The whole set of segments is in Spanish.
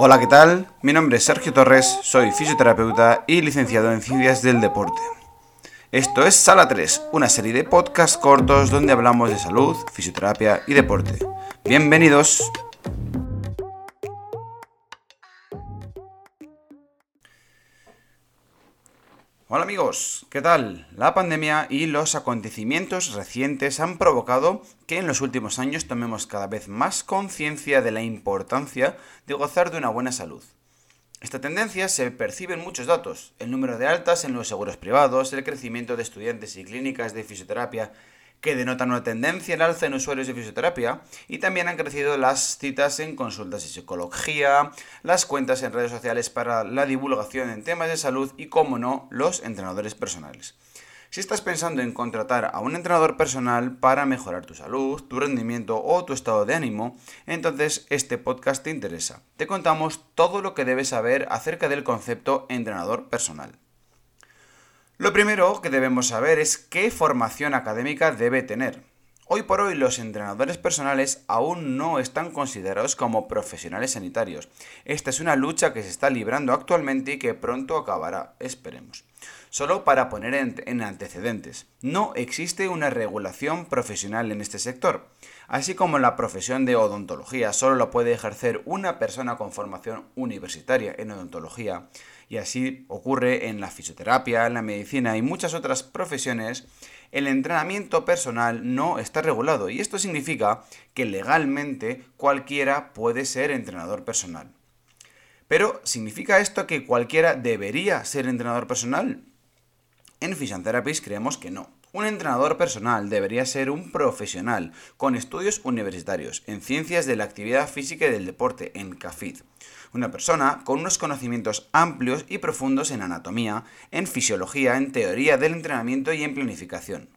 Hola, ¿qué tal? Mi nombre es Sergio Torres, soy fisioterapeuta y licenciado en Ciencias del Deporte. Esto es Sala 3, una serie de podcasts cortos donde hablamos de salud, fisioterapia y deporte. Bienvenidos. Hola amigos, ¿qué tal? La pandemia y los acontecimientos recientes han provocado que en los últimos años tomemos cada vez más conciencia de la importancia de gozar de una buena salud. Esta tendencia se percibe en muchos datos, el número de altas en los seguros privados, el crecimiento de estudiantes y clínicas de fisioterapia que denotan una tendencia al alza en usuarios de fisioterapia y también han crecido las citas en consultas de psicología, las cuentas en redes sociales para la divulgación en temas de salud y, como no, los entrenadores personales. Si estás pensando en contratar a un entrenador personal para mejorar tu salud, tu rendimiento o tu estado de ánimo, entonces este podcast te interesa. Te contamos todo lo que debes saber acerca del concepto entrenador personal. Lo primero que debemos saber es qué formación académica debe tener. Hoy por hoy los entrenadores personales aún no están considerados como profesionales sanitarios. Esta es una lucha que se está librando actualmente y que pronto acabará, esperemos. Solo para poner en, antecedentes, no existe una regulación profesional en este sector. Así como la profesión de odontología solo la puede ejercer una persona con formación universitaria en odontología, y así ocurre en la fisioterapia, en la medicina y muchas otras profesiones, el entrenamiento personal no está regulado y esto significa que legalmente cualquiera puede ser entrenador personal. Pero, ¿significa esto que cualquiera debería ser entrenador personal? En Physian creemos que no. Un entrenador personal debería ser un profesional con estudios universitarios en ciencias de la actividad física y del deporte, en CAFID. Una persona con unos conocimientos amplios y profundos en anatomía, en fisiología, en teoría del entrenamiento y en planificación.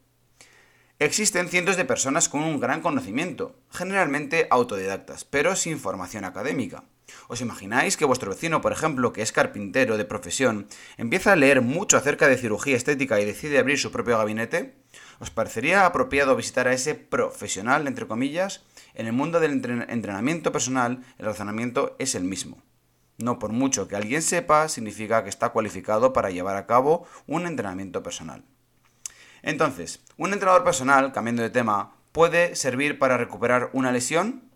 Existen cientos de personas con un gran conocimiento, generalmente autodidactas, pero sin formación académica. ¿Os imagináis que vuestro vecino, por ejemplo, que es carpintero de profesión, empieza a leer mucho acerca de cirugía estética y decide abrir su propio gabinete? ¿Os parecería apropiado visitar a ese profesional, entre comillas? En el mundo del entrenamiento personal, el razonamiento es el mismo. No por mucho que alguien sepa, significa que está cualificado para llevar a cabo un entrenamiento personal. Entonces, un entrenador personal, cambiando de tema, puede servir para recuperar una lesión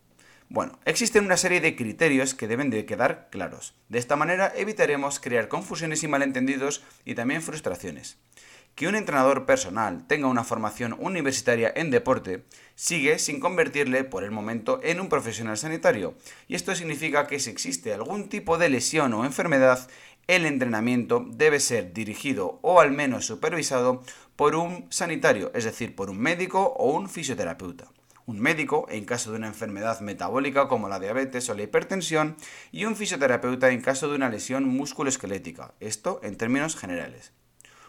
bueno, existen una serie de criterios que deben de quedar claros. De esta manera evitaremos crear confusiones y malentendidos y también frustraciones. Que un entrenador personal tenga una formación universitaria en deporte sigue sin convertirle por el momento en un profesional sanitario, y esto significa que si existe algún tipo de lesión o enfermedad, el entrenamiento debe ser dirigido o al menos supervisado por un sanitario, es decir, por un médico o un fisioterapeuta un médico en caso de una enfermedad metabólica como la diabetes o la hipertensión y un fisioterapeuta en caso de una lesión musculoesquelética, esto en términos generales.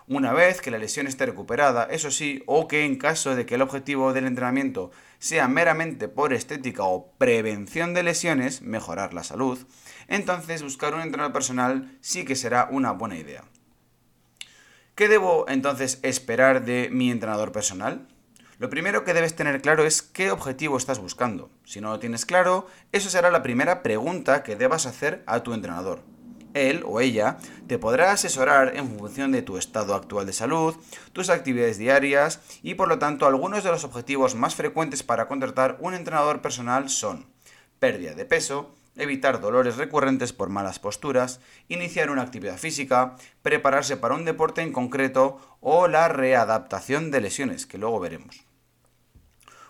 Una vez que la lesión esté recuperada, eso sí, o que en caso de que el objetivo del entrenamiento sea meramente por estética o prevención de lesiones, mejorar la salud, entonces buscar un entrenador personal sí que será una buena idea. ¿Qué debo entonces esperar de mi entrenador personal? Lo primero que debes tener claro es qué objetivo estás buscando. Si no lo tienes claro, eso será la primera pregunta que debas hacer a tu entrenador. Él o ella te podrá asesorar en función de tu estado actual de salud, tus actividades diarias y por lo tanto algunos de los objetivos más frecuentes para contratar un entrenador personal son pérdida de peso, evitar dolores recurrentes por malas posturas, iniciar una actividad física, prepararse para un deporte en concreto o la readaptación de lesiones, que luego veremos.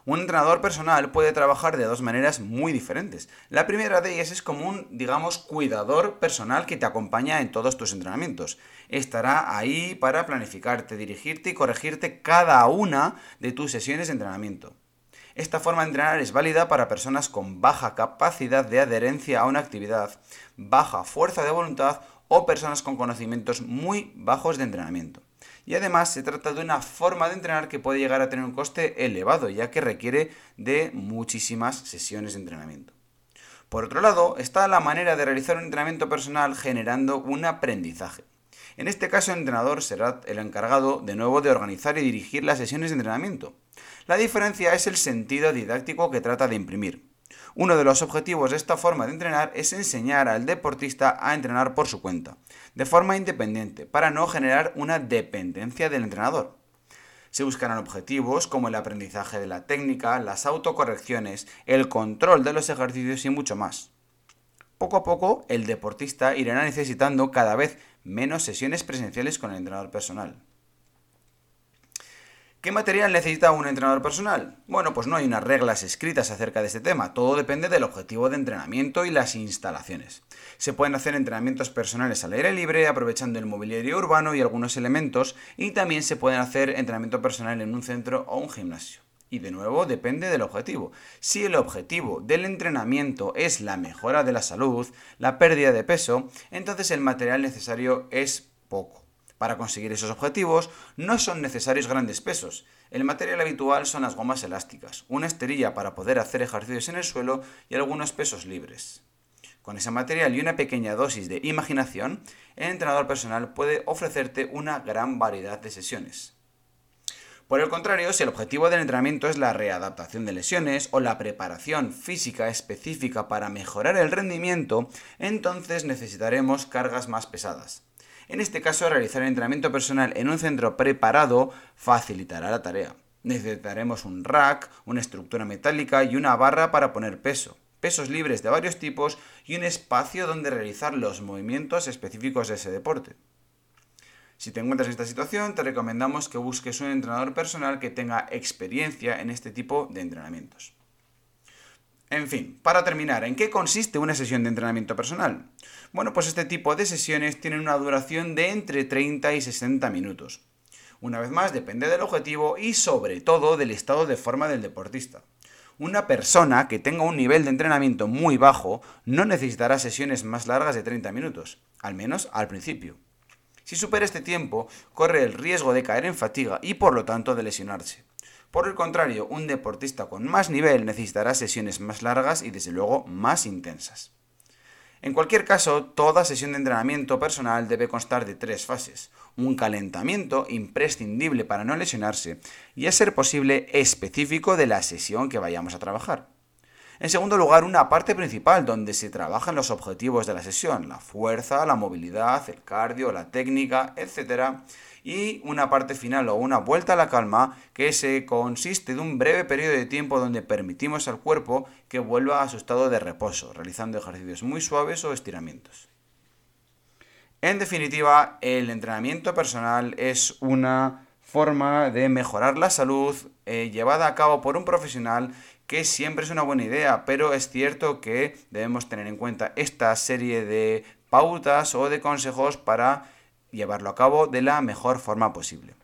Un entrenador personal puede trabajar de dos maneras muy diferentes. La primera de ellas es como un, digamos, cuidador personal que te acompaña en todos tus entrenamientos. Estará ahí para planificarte, dirigirte y corregirte cada una de tus sesiones de entrenamiento. Esta forma de entrenar es válida para personas con baja capacidad de adherencia a una actividad, baja fuerza de voluntad o personas con conocimientos muy bajos de entrenamiento y además se trata de una forma de entrenar que puede llegar a tener un coste elevado, ya que requiere de muchísimas sesiones de entrenamiento. Por otro lado, está la manera de realizar un entrenamiento personal generando un aprendizaje. En este caso, el entrenador será el encargado de nuevo de organizar y dirigir las sesiones de entrenamiento. La diferencia es el sentido didáctico que trata de imprimir. Uno de los objetivos de esta forma de entrenar es enseñar al deportista a entrenar por su cuenta, de forma independiente, para no generar una dependencia del entrenador. Se buscarán objetivos como el aprendizaje de la técnica, las autocorrecciones, el control de los ejercicios y mucho más. Poco a poco, el deportista irá necesitando cada vez menos sesiones presenciales con el entrenador personal. ¿Qué material necesita un entrenador personal? Bueno, pues no hay unas reglas escritas acerca de este tema, todo depende del objetivo de entrenamiento y las instalaciones. Se pueden hacer entrenamientos personales al aire libre, aprovechando el mobiliario urbano y algunos elementos, y también se pueden hacer entrenamiento personal en un centro o un gimnasio. Y de nuevo depende del objetivo. Si el objetivo del entrenamiento es la mejora de la salud, la pérdida de peso, entonces el material necesario es poco. Para conseguir esos objetivos no son necesarios grandes pesos. El material habitual son las gomas elásticas, una esterilla para poder hacer ejercicios en el suelo y algunos pesos libres. Con ese material y una pequeña dosis de imaginación, el entrenador personal puede ofrecerte una gran variedad de sesiones. Por el contrario, si el objetivo del entrenamiento es la readaptación de lesiones o la preparación física específica para mejorar el rendimiento, entonces necesitaremos cargas más pesadas. En este caso, realizar entrenamiento personal en un centro preparado facilitará la tarea. Necesitaremos un rack, una estructura metálica y una barra para poner peso, pesos libres de varios tipos y un espacio donde realizar los movimientos específicos de ese deporte. Si te encuentras en esta situación, te recomendamos que busques un entrenador personal que tenga experiencia en este tipo de entrenamientos. En fin, para terminar, ¿en qué consiste una sesión de entrenamiento personal? Bueno, pues este tipo de sesiones tienen una duración de entre 30 y 60 minutos. Una vez más, depende del objetivo y sobre todo del estado de forma del deportista. Una persona que tenga un nivel de entrenamiento muy bajo no necesitará sesiones más largas de 30 minutos, al menos al principio. Si supera este tiempo, corre el riesgo de caer en fatiga y por lo tanto de lesionarse. Por el contrario, un deportista con más nivel necesitará sesiones más largas y desde luego más intensas. En cualquier caso, toda sesión de entrenamiento personal debe constar de tres fases. Un calentamiento imprescindible para no lesionarse y, a ser posible, específico de la sesión que vayamos a trabajar. En segundo lugar, una parte principal donde se trabajan los objetivos de la sesión, la fuerza, la movilidad, el cardio, la técnica, etc. Y una parte final o una vuelta a la calma que se consiste de un breve periodo de tiempo donde permitimos al cuerpo que vuelva a su estado de reposo, realizando ejercicios muy suaves o estiramientos. En definitiva, el entrenamiento personal es una forma de mejorar la salud eh, llevada a cabo por un profesional que siempre es una buena idea, pero es cierto que debemos tener en cuenta esta serie de pautas o de consejos para llevarlo a cabo de la mejor forma posible.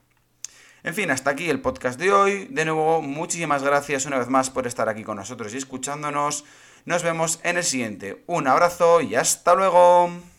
En fin, hasta aquí el podcast de hoy. De nuevo, muchísimas gracias una vez más por estar aquí con nosotros y escuchándonos. Nos vemos en el siguiente. Un abrazo y hasta luego.